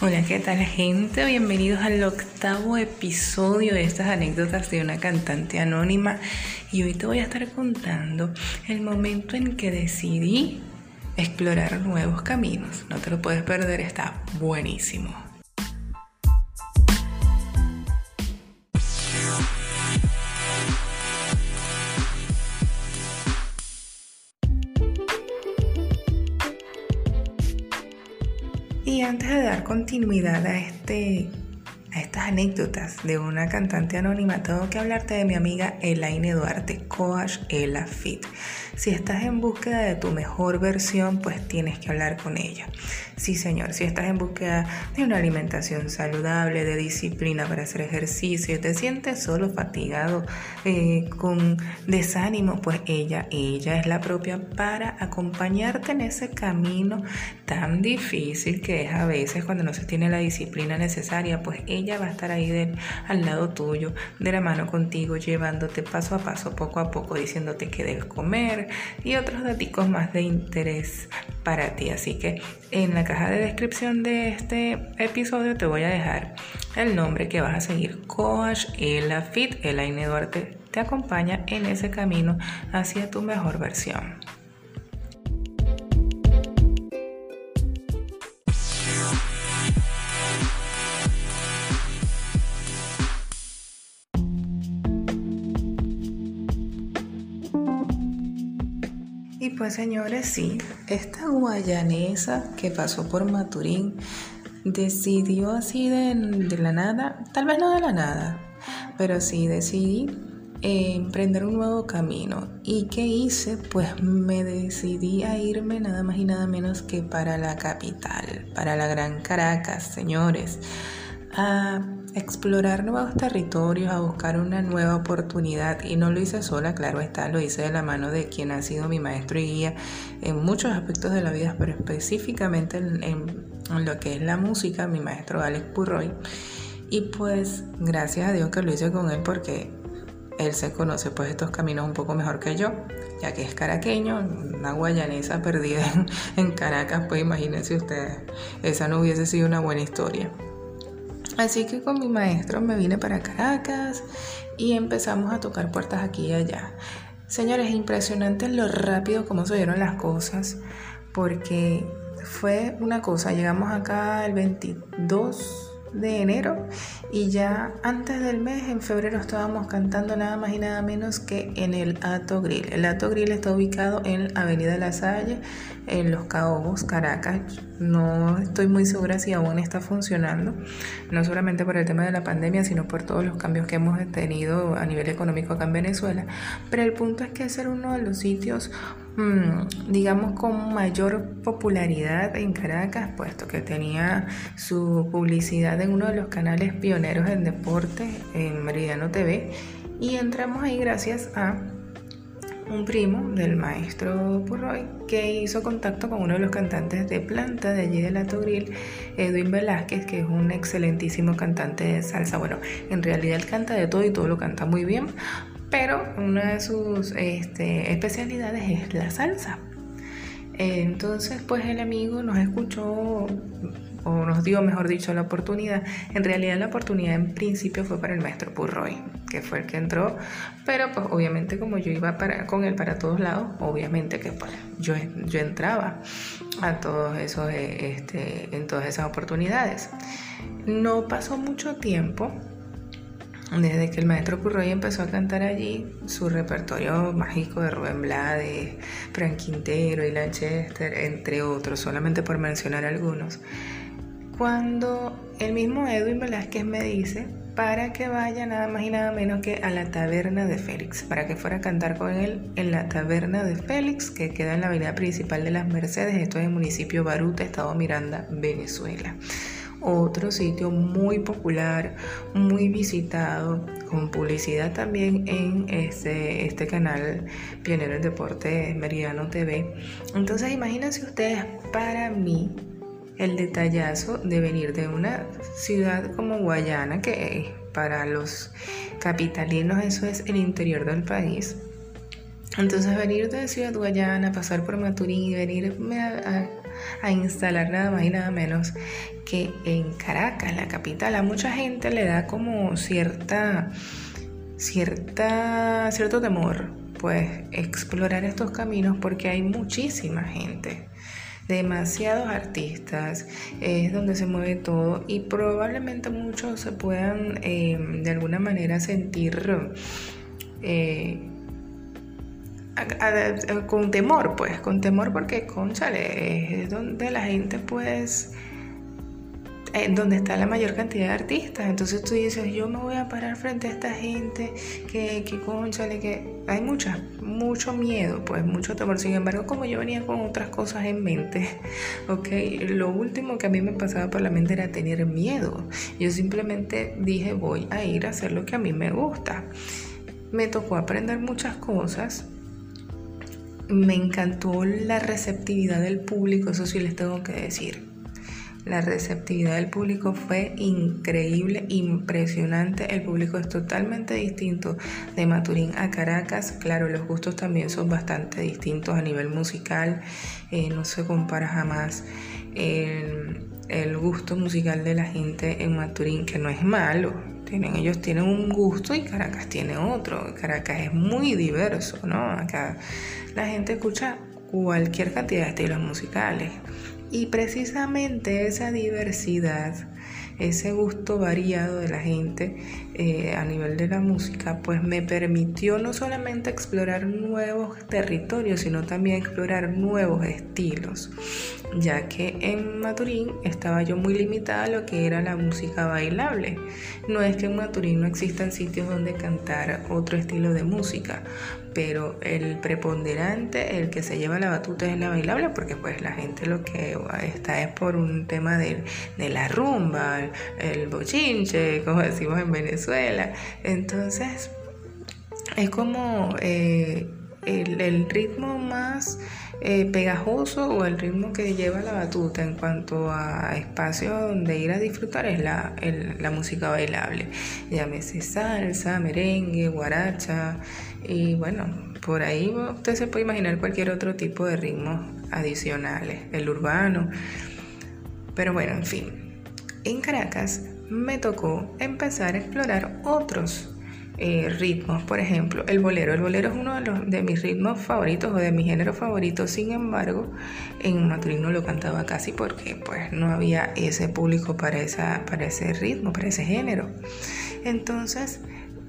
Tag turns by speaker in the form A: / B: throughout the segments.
A: Hola, ¿qué tal gente? Bienvenidos al octavo episodio de estas anécdotas de una cantante anónima y hoy te voy a estar contando el momento en que decidí explorar nuevos caminos. No te lo puedes perder, está buenísimo. Continuidad a, este, anécdotas de una cantante anónima, tengo que hablarte de mi amiga Elaine Duarte, Coach Ela Fit. Si estás en búsqueda de tu mejor versión, pues tienes que hablar con ella. Sí, señor, si estás en búsqueda de una alimentación saludable, de disciplina para hacer ejercicio, te sientes solo fatigado, eh, con desánimo, pues ella, ella es la propia para acompañarte en ese camino tan difícil que es a veces cuando no se tiene la disciplina necesaria, pues ella va estar ahí al lado tuyo, de la mano contigo, llevándote paso a paso, poco a poco, diciéndote qué debes comer y otros datos más de interés para ti. Así que en la caja de descripción de este episodio te voy a dejar el nombre que vas a seguir. Coach Ela Fit, Elaine Duarte te acompaña en ese camino hacia tu mejor versión. Pues señores, sí, esta guayanesa que pasó por Maturín decidió así de, la nada, tal vez no de la nada, pero sí decidí eh, emprender un nuevo camino. ¿Y qué hice? Pues me decidí a irme nada más y nada menos que para la capital, para la Gran Caracas, señores, a explorar nuevos territorios, a buscar una nueva oportunidad. Y no lo hice sola, claro está, lo hice de la mano de quien ha sido mi maestro y guía en muchos aspectos de la vida, pero específicamente en, lo que es la música, mi maestro Alex Purroy. Y pues gracias a Dios que lo hice con él porque él se conoce pues estos caminos un poco mejor que yo, ya que es caraqueño, una guayanesa perdida en, en Caracas, pues imagínense ustedes, esa no hubiese sido una buena historia. Así que con mi maestro me vine para Caracas y empezamos a tocar puertas aquí y allá. Señores, impresionante lo rápido como se dieron las cosas, porque fue una cosa, llegamos acá el 22 de enero y ya antes del mes, en febrero, estábamos cantando nada más y nada menos que en el Ato Grill. El Ato Grill está ubicado en Avenida La Salle, en Los Caobos, Caracas. No estoy muy segura si aún está funcionando, no solamente por el tema de la pandemia, sino por todos los cambios que hemos tenido a nivel económico acá en Venezuela. Pero el punto es que es uno de los sitios digamos, con mayor popularidad en Caracas, puesto que tenía su publicidad en uno de los canales pioneros en deporte, en Meridiano TV, y entramos ahí gracias a un primo del maestro Purroy que hizo contacto con uno de los cantantes de planta de allí de la Togril, Edwin Velázquez, que es un excelentísimo cantante de salsa. Bueno, en realidad él canta de todo y todo lo canta muy bien, pero una de sus este, especialidades es la salsa. Entonces, pues el amigo nos escuchó, o nos dio, mejor dicho, la oportunidad. En realidad la oportunidad en principio fue para el maestro Purroy, que fue el que entró, pero pues obviamente como yo iba con él para todos lados, obviamente que pues, yo, yo entraba a todos esos, este, en todas esas oportunidades. No pasó mucho tiempo desde que el maestro Purroy empezó a cantar allí, su repertorio mágico de Rubén Blades, Frank Quintero y Lanchester, entre otros, solamente por mencionar algunos, cuando el mismo Edwin Velázquez me dice para que vaya nada más y nada menos que a la taberna de Félix, para que fuera a cantar con él en la taberna de Félix, que queda en la avenida principal de las Mercedes, esto es el municipio Baruta, Estado Miranda, Venezuela otro sitio muy popular, muy visitado, con publicidad también en este, este canal Pionero del Deporte Meridiano TV. Entonces imagínense ustedes, para mí, el detallazo de venir de una ciudad como Guayana, que para los capitalinos eso es el interior del país. Entonces venir de Ciudad Guayana, pasar por Maturín y venirme a instalar nada más y nada menos que en Caracas, la capital. A mucha gente le da como cierta, cierta, cierto temor, pues, explorar estos caminos porque hay muchísima gente demasiados artistas, es donde se mueve todo y probablemente muchos se puedan eh, de alguna manera sentir eh, con temor, pues, con temor porque, conchale, es donde la gente, pues, en donde está la mayor cantidad de artistas. Entonces tú dices, yo me voy a parar frente a esta gente, que, que conchale, que hay mucha, mucho miedo, pues mucho temor. Sin embargo, como yo venía con otras cosas en mente, ok, lo último que a mí me pasaba por la mente era tener miedo. Yo simplemente dije, voy a ir a hacer lo que a mí me gusta. Me tocó aprender muchas cosas. Me encantó la receptividad del público, eso sí les tengo que decir la receptividad del público fue increíble, impresionante. El público es totalmente distinto de Maturín a Caracas. Claro, los gustos también son bastante distintos a nivel musical. Eh, no se compara jamás el, gusto musical de la gente en Maturín, que no es malo. Tienen, ellos tienen un gusto y Caracas tiene otro. Caracas es muy diverso, ¿no? Acá la gente escucha cualquier cantidad de estilos musicales. Y precisamente esa diversidad, ese gusto variado de la gente eh, a nivel de la música, pues me permitió no solamente explorar nuevos territorios, sino también explorar nuevos estilos, ya que en Maturín estaba yo muy limitada a lo que era la música bailable. No es que en Maturín no existan sitios donde cantar otro estilo de música, pero el preponderante, el que se lleva la batuta es la bailable, porque pues la gente lo que está es por un tema de, la rumba, el, bochinche, como decimos en Venezuela. Entonces, es como eh, el, ritmo más eh, pegajoso o el ritmo que lleva la batuta en cuanto a espacios donde ir a disfrutar es la, la música bailable. Llámese salsa, merengue, guaracha. Y bueno, por ahí usted se puede imaginar cualquier otro tipo de ritmos adicionales, el urbano. Pero bueno, en fin, en Caracas me tocó empezar a explorar otros eh, ritmos. Por ejemplo, el bolero. El bolero es uno de, mis ritmos favoritos o de mis géneros favoritos. Sin embargo, en Maturín no lo cantaba casi porque pues no había ese público para, para ese ritmo, para ese género. Entonces,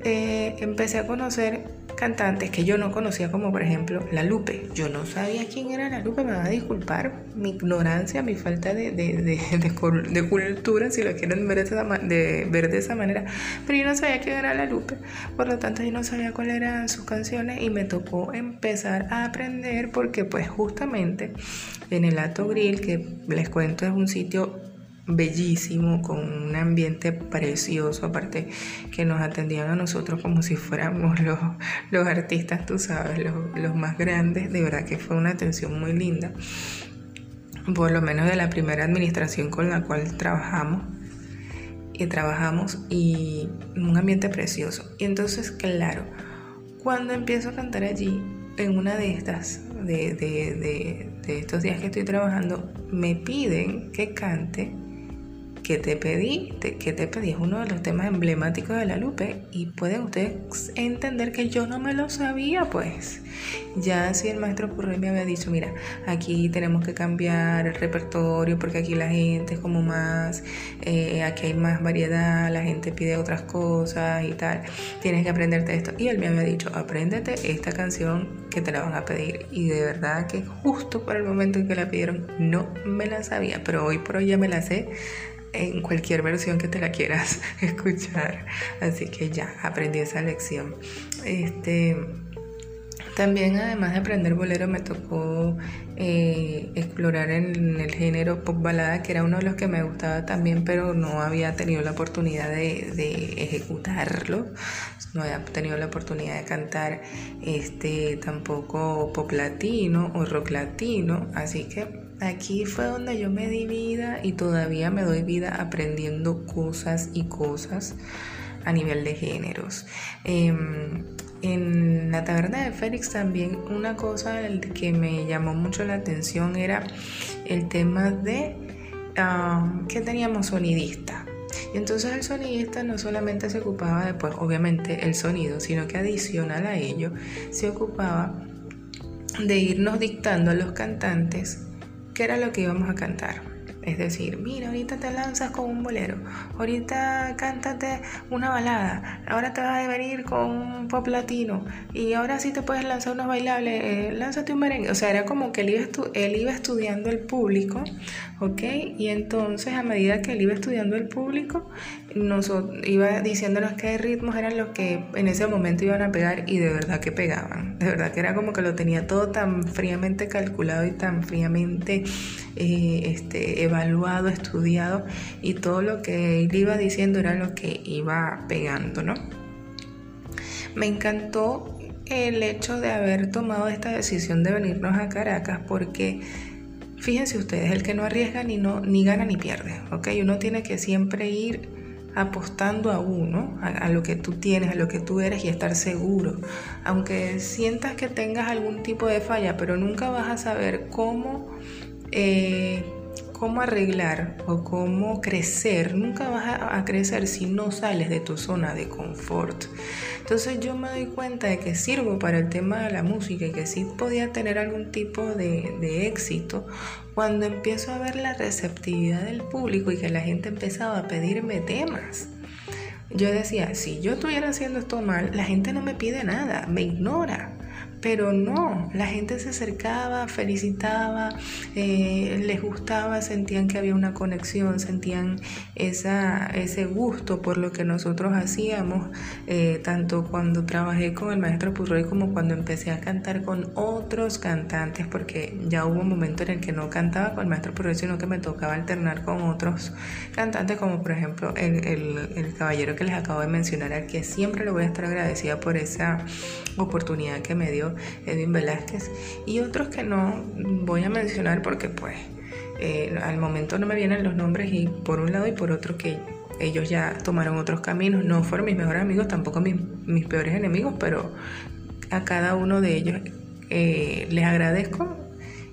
A: eh, empecé a conocer cantantes que yo no conocía, como por ejemplo La Lupe. Yo no sabía quién era La Lupe, me va a disculpar mi ignorancia, mi falta de, de, de, cultura, si lo quieren ver de, de, ver de esa manera. Pero yo no sabía quién era La Lupe, por lo tanto yo no sabía cuáles eran sus canciones y me tocó empezar a aprender porque pues justamente en el Ato Grill, que les cuento es un sitio bellísimo, con un ambiente precioso, aparte que nos atendían a nosotros como si fuéramos los, los artistas, tú sabes, los, los más grandes, de verdad que fue una atención muy linda, por lo menos de la primera administración con la cual trabajamos y trabajamos y un ambiente precioso. Y entonces, claro, cuando empiezo a cantar allí, en una de estas, de, de, de, de estos días que estoy trabajando, me piden que cante que te pedí, que te pedí es uno de los temas emblemáticos de la Lupe y pueden ustedes entender que yo no me lo sabía pues. Ya si el maestro Purre me había dicho, mira, aquí tenemos que cambiar el repertorio porque aquí la gente es como más, eh, aquí hay más variedad, la gente pide otras cosas y tal, tienes que aprenderte esto. Y él me había dicho, apréndete esta canción que te la van a pedir. Y de verdad que justo para el momento en que la pidieron no me la sabía, pero hoy por hoy ya me la sé en cualquier versión que te la quieras escuchar. Así que ya aprendí esa lección. Este, también además de aprender bolero me tocó eh, explorar en el género pop balada, que era uno de los que me gustaba también, pero no había tenido la oportunidad de, de ejecutarlo. No había tenido la oportunidad de cantar este tampoco pop latino o rock latino. Así que Aquí fue donde yo me di vida y todavía me doy vida aprendiendo cosas y cosas a nivel de géneros. Em, en la taberna de Félix también una cosa que me llamó mucho la atención era el tema de que teníamos sonidista. Y entonces el sonidista no solamente se ocupaba de, pues obviamente, el sonido, sino que adicional a ello se ocupaba de irnos dictando a los cantantes qué era lo que íbamos a cantar. Es decir, mira, ahorita te lanzas con un bolero, ahorita cántate una balada, ahora te vas a venir con un pop latino y ahora sí te puedes lanzar unos bailables, eh, lánzate un merengue. O sea, era como que él iba, él iba estudiando el público, ¿ok? Y entonces a medida que él iba estudiando el público, nos iba diciéndonos qué ritmos eran los que en ese momento iban a pegar y de verdad que pegaban. De verdad que era como que lo tenía todo tan fríamente calculado y tan fríamente eh, este, evaluado, estudiado y todo lo que él iba diciendo era lo que iba pegando, ¿no? Me encantó el hecho de haber tomado esta decisión de venirnos a Caracas porque fíjense ustedes, el que no arriesga ni, no, ni gana ni pierde, ¿ok? Uno tiene que siempre ir apostando a uno, a, lo que tú tienes, a lo que tú eres y estar seguro. Aunque sientas que tengas algún tipo de falla, pero nunca vas a saber cómo, eh, cómo arreglar o cómo crecer. Nunca vas a crecer si no sales de tu zona de confort. Entonces yo me doy cuenta de que sirvo para el tema de la música y que sí podía tener algún tipo de, éxito cuando empiezo a ver la receptividad del público y que la gente empezaba a pedirme temas. Yo decía, si yo estuviera haciendo esto mal, la gente no me pide nada, me ignora. Pero no, la gente se acercaba, felicitaba, eh, les gustaba, sentían que había una conexión, sentían esa, ese gusto por lo que nosotros hacíamos, eh, tanto cuando trabajé con el maestro Purroy como cuando empecé a cantar con otros cantantes, porque ya hubo un momento en el que no cantaba con el maestro Purroy, sino que me tocaba alternar con otros cantantes, como por ejemplo el, el caballero que les acabo de mencionar, al que siempre le voy a estar agradecida por esa oportunidad que me dio Edwin Velázquez, y otros que no voy a mencionar porque pues eh, al momento no me vienen los nombres y por un lado y por otro que ellos ya tomaron otros caminos, no fueron mis mejores amigos, tampoco mis, mis peores enemigos, pero a cada uno de ellos eh, les agradezco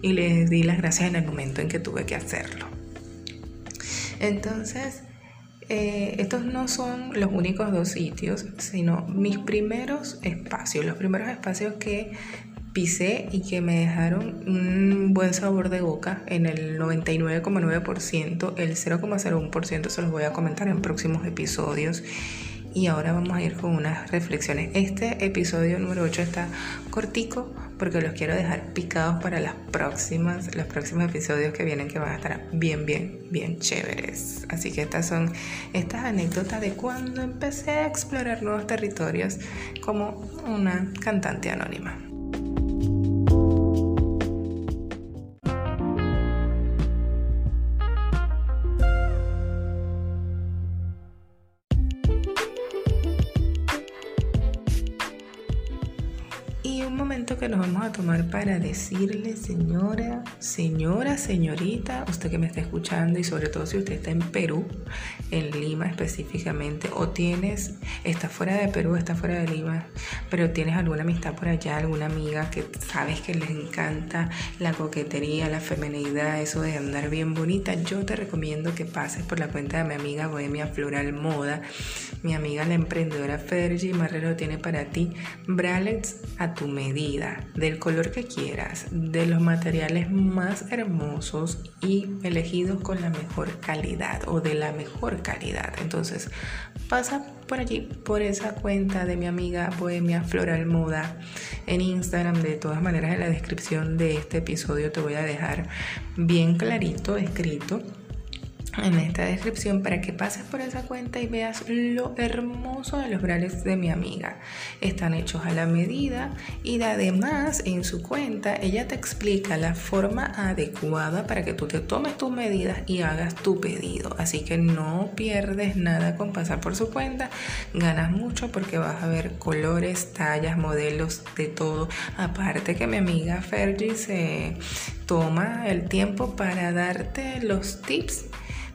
A: y les di las gracias en el momento en que tuve que hacerlo. Entonces, eh, estos no son los únicos dos sitios, sino mis primeros espacios, los primeros espacios que pisé y que me dejaron un buen sabor de boca en el 99,9%, el 0,01% se los voy a comentar en próximos episodios y ahora vamos a ir con unas reflexiones. Este episodio número 8 está cortico porque los quiero dejar picados para las próximas, los próximos episodios que vienen que van a estar bien, bien, bien chéveres. Así que estas son estas anécdotas de cuando empecé a explorar nuevos territorios como una cantante anónima. Que nos vamos a tomar para decirle, señora, señora, señorita, usted que me está escuchando y sobre todo si usted está en Perú, en Lima específicamente, o tienes, está fuera de Perú, está fuera de Lima, pero tienes alguna amistad por allá, alguna amiga que sabes que les encanta la coquetería, la feminidad, eso de andar bien bonita, yo te recomiendo que pases por la cuenta de mi amiga Bohemia Floral Moda, mi amiga la emprendedora Fergie Marrero tiene para ti bralets a tu medida del color que quieras, de los materiales más hermosos y elegidos con la mejor calidad o de la mejor calidad. Entonces, pasa por allí, por esa cuenta de mi amiga Bohemia Floral Moda en Instagram. De todas maneras, en la descripción de este episodio te voy a dejar bien clarito escrito en esta descripción para que pases por esa cuenta y veas lo hermoso de los brales de mi amiga. Están hechos a la medida y además en su cuenta ella te explica la forma adecuada para que tú te tomes tus medidas y hagas tu pedido. Así que no pierdes nada con pasar por su cuenta. Ganas mucho porque vas a ver colores, tallas, modelos, de todo. Aparte que mi amiga Fergie se toma el tiempo para darte los tips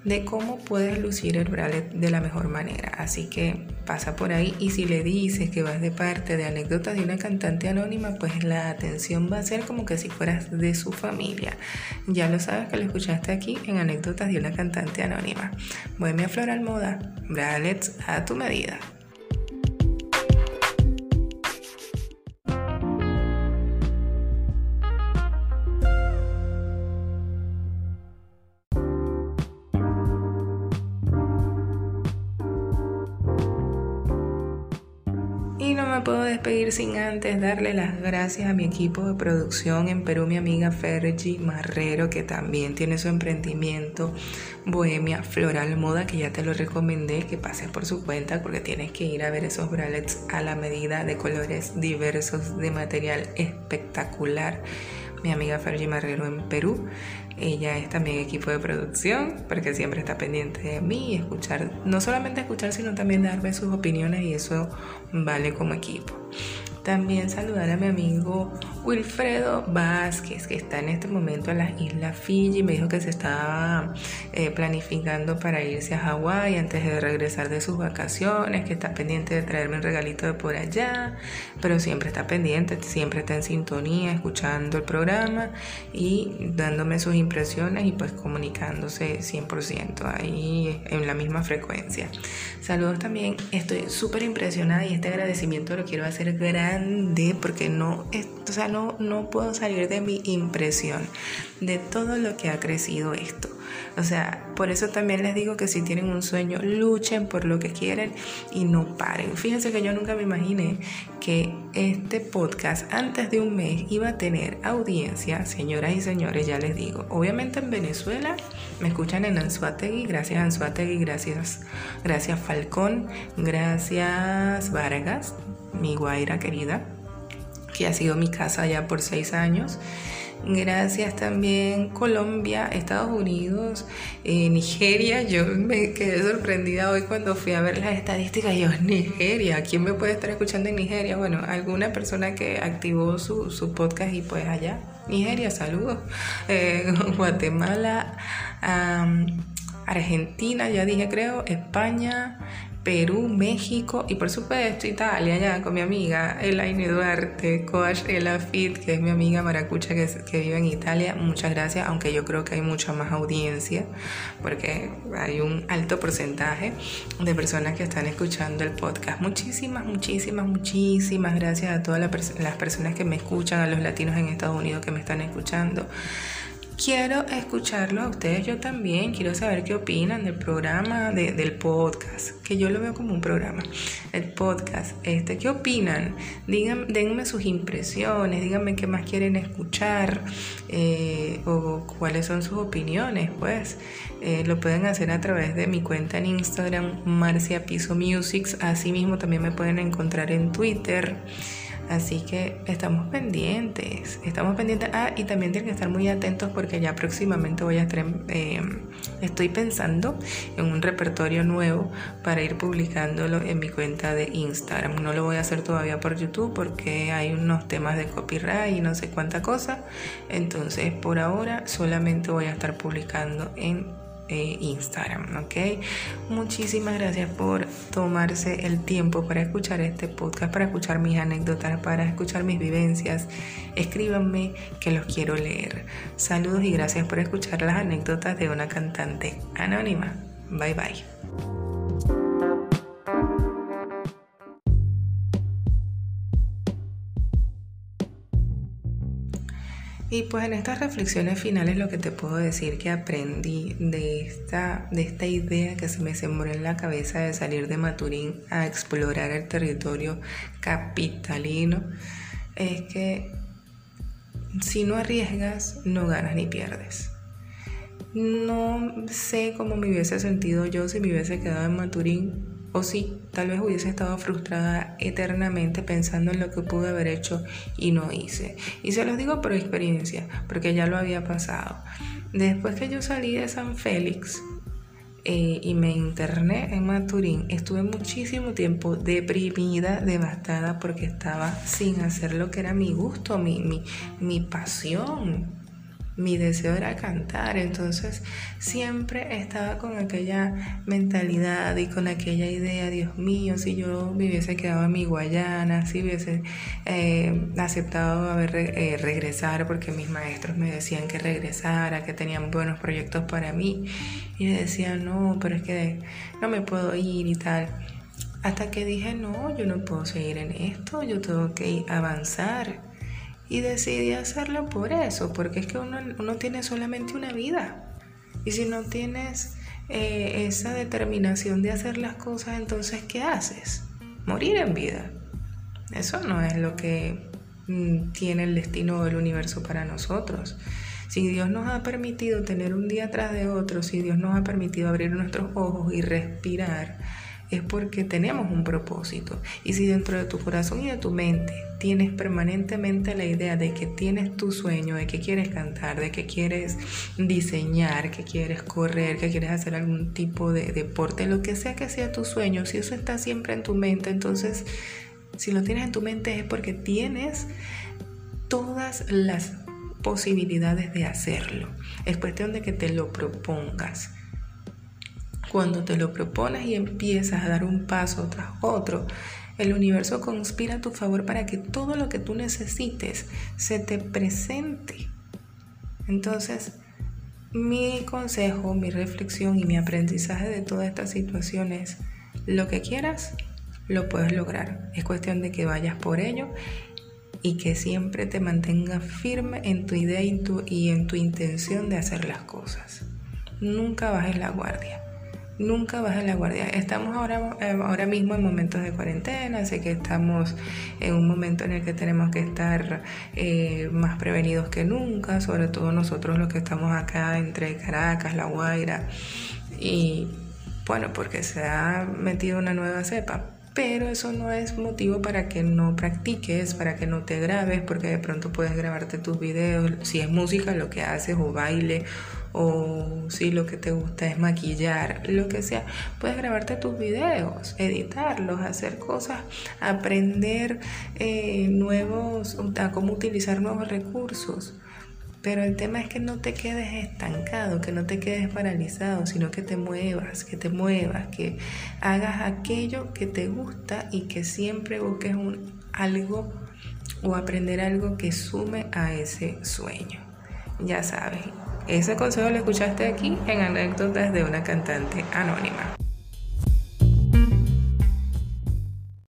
A: de cómo puedes lucir el bralette de la mejor manera. Así que pasa por ahí y si le dices que vas de parte de anécdotas de una cantante anónima, pues la atención va a ser como que si fueras de su familia. Ya lo sabes que lo escuchaste aquí en anécdotas de una cantante anónima. Bohemia Floral Moda, bralets a tu medida. Despedir sin antes darle las gracias a mi equipo de producción en Perú, mi amiga Fergie Marrero, que también tiene su emprendimiento Bohemia Floral Moda, que ya te lo recomendé, que pases por su cuenta porque tienes que ir a ver esos bralets a la medida de colores diversos, de material espectacular. Mi amiga Fergie Marrero en Perú. Ella es también equipo de producción porque siempre está pendiente de mí y escuchar, no solamente escuchar, sino también darme sus opiniones y eso vale como equipo. También saludar a mi amigo Wilfredo Vázquez, que está en este momento en las Islas Fiji. Me dijo que se estaba eh, planificando para irse a Hawái antes de regresar de sus vacaciones, que está pendiente de traerme un regalito de por allá, pero siempre está pendiente, siempre está en sintonía, escuchando el programa y dándome sus impresiones y pues comunicándose 100% ahí en la misma frecuencia. Saludos también, estoy súper impresionada y este agradecimiento lo quiero hacer porque no, o sea, no, no puedo salir de mi impresión de todo lo que ha crecido esto. O sea, por eso también les digo que si tienen un sueño, luchen por lo que quieren y no paren. Fíjense que yo nunca me imaginé que este podcast antes de un mes iba a tener audiencia, señoras y señores, ya les digo. Obviamente en Venezuela me escuchan en Anzuategui, gracias Anzuategui, gracias, gracias Falcón, gracias Vargas, mi guaira querida, que ha sido mi casa ya por seis años. Gracias también Colombia, Estados Unidos, eh, Nigeria. Yo me quedé sorprendida hoy cuando fui a ver las estadísticas. Yo, Nigeria, ¿quién me puede estar escuchando en Nigeria? Bueno, alguna persona que activó su, su podcast y pues allá. Nigeria, saludos. Eh, Guatemala, Argentina, ya dije creo, España, Perú, México y por supuesto Italia, ya con mi amiga Elaine Duarte, coach Ela Fit, que es mi amiga maracucha que, que, vive en Italia. Muchas gracias, aunque yo creo que hay mucha más audiencia, porque hay un alto porcentaje de personas que están escuchando el podcast. Muchísimas, muchísimas, muchísimas gracias a todas las personas que me escuchan, a los latinos en Estados Unidos que me están escuchando. Quiero escucharlo a ustedes, yo también. Quiero saber qué opinan del programa, del podcast, que yo lo veo como un programa. El podcast, este, ¿qué opinan? Díganme, denme sus impresiones, díganme qué más quieren escuchar eh, o cuáles son sus opiniones, pues. Eh, lo pueden hacer a través de mi cuenta en Instagram, Marcia Piso Musics. Asimismo, también me pueden encontrar en Twitter. Así que estamos pendientes, estamos pendientes. Ah, y también tienen que estar muy atentos porque ya próximamente voy a estar, em, estoy pensando en un repertorio nuevo para ir publicándolo en mi cuenta de Instagram. No lo voy a hacer todavía por YouTube porque hay unos temas de copyright y no sé cuánta cosa. Entonces, por ahora solamente voy a estar publicando en Instagram, ¿ok? Muchísimas gracias por tomarse el tiempo para escuchar este podcast, para escuchar mis anécdotas, para escuchar mis vivencias. Escríbanme que los quiero leer. Saludos y gracias por escuchar las anécdotas de una cantante anónima. Bye bye. Y pues en estas reflexiones finales lo que te puedo decir que aprendí de esta, de esta idea que se me sembró en la cabeza de salir de Maturín a explorar el territorio capitalino es que si no arriesgas no ganas ni pierdes. No sé cómo me hubiese sentido yo si me hubiese quedado en Maturín o sí, tal vez hubiese estado frustrada eternamente pensando en lo que pude haber hecho y no hice. Y se los digo por experiencia, porque ya lo había pasado. Después que yo salí de San Félix eh, y me interné en Maturín, estuve muchísimo tiempo deprimida, devastada, porque estaba sin hacer lo que era mi gusto, mi, mi, mi pasión mi deseo era cantar, entonces siempre estaba con aquella mentalidad y con aquella idea, Dios mío, si yo me hubiese quedado en mi Guayana, si hubiese eh, aceptado haber eh, regresar porque mis maestros me decían que regresara, que tenían buenos proyectos para mí y me decían, no, pero es que no me puedo ir y tal. Hasta que dije, no, yo no puedo seguir en esto, yo tengo que avanzar y decidí hacerlo por eso, porque es que uno, tiene solamente una vida. Y si no tienes eh, esa determinación de hacer las cosas, entonces ¿qué haces? Morir en vida. Eso no es lo que mm, tiene el destino del universo para nosotros. Si Dios nos ha permitido tener un día tras de otro, si Dios nos ha permitido abrir nuestros ojos y respirar, es porque tenemos un propósito. Y si dentro de tu corazón y de tu mente tienes permanentemente la idea de que tienes tu sueño, de que quieres cantar, de que quieres diseñar, que quieres correr, que quieres hacer algún tipo de deporte, lo que sea que sea tu sueño, si eso está siempre en tu mente, entonces si lo tienes en tu mente es porque tienes todas las posibilidades de hacerlo. Es cuestión de que te lo propongas. Cuando te lo propones y empiezas a dar un paso tras otro, el universo conspira a tu favor para que todo lo que tú necesites se te presente. Entonces, mi consejo, mi reflexión y mi aprendizaje de toda esta situación es, lo que quieras, lo puedes lograr. Es cuestión de que vayas por ello y que siempre te mantengas firme en tu idea y, y en tu intención de hacer las cosas. Nunca bajes la guardia nunca baja la guardia. Estamos ahora, eh, ahora mismo en momentos de cuarentena, así que estamos en un momento en el que tenemos que estar eh, más prevenidos que nunca, sobre todo nosotros los que estamos acá entre Caracas, La Guaira, y bueno, porque se ha metido una nueva cepa. Pero eso no es motivo para que no practiques, para que no te grabes, porque de pronto puedes grabarte tus videos, si es música lo que haces o baile o si lo que te gusta es maquillar, lo que sea, puedes grabarte tus videos, editarlos, hacer cosas, aprender eh, nuevos, a cómo utilizar nuevos recursos. Pero el tema es que no te quedes estancado, que no te quedes paralizado, sino que te muevas, que te muevas, que hagas aquello que te gusta y que siempre busques un, algo o aprender algo que sume a ese sueño. Ya sabes, ese consejo lo escuchaste aquí en anécdotas de una cantante anónima.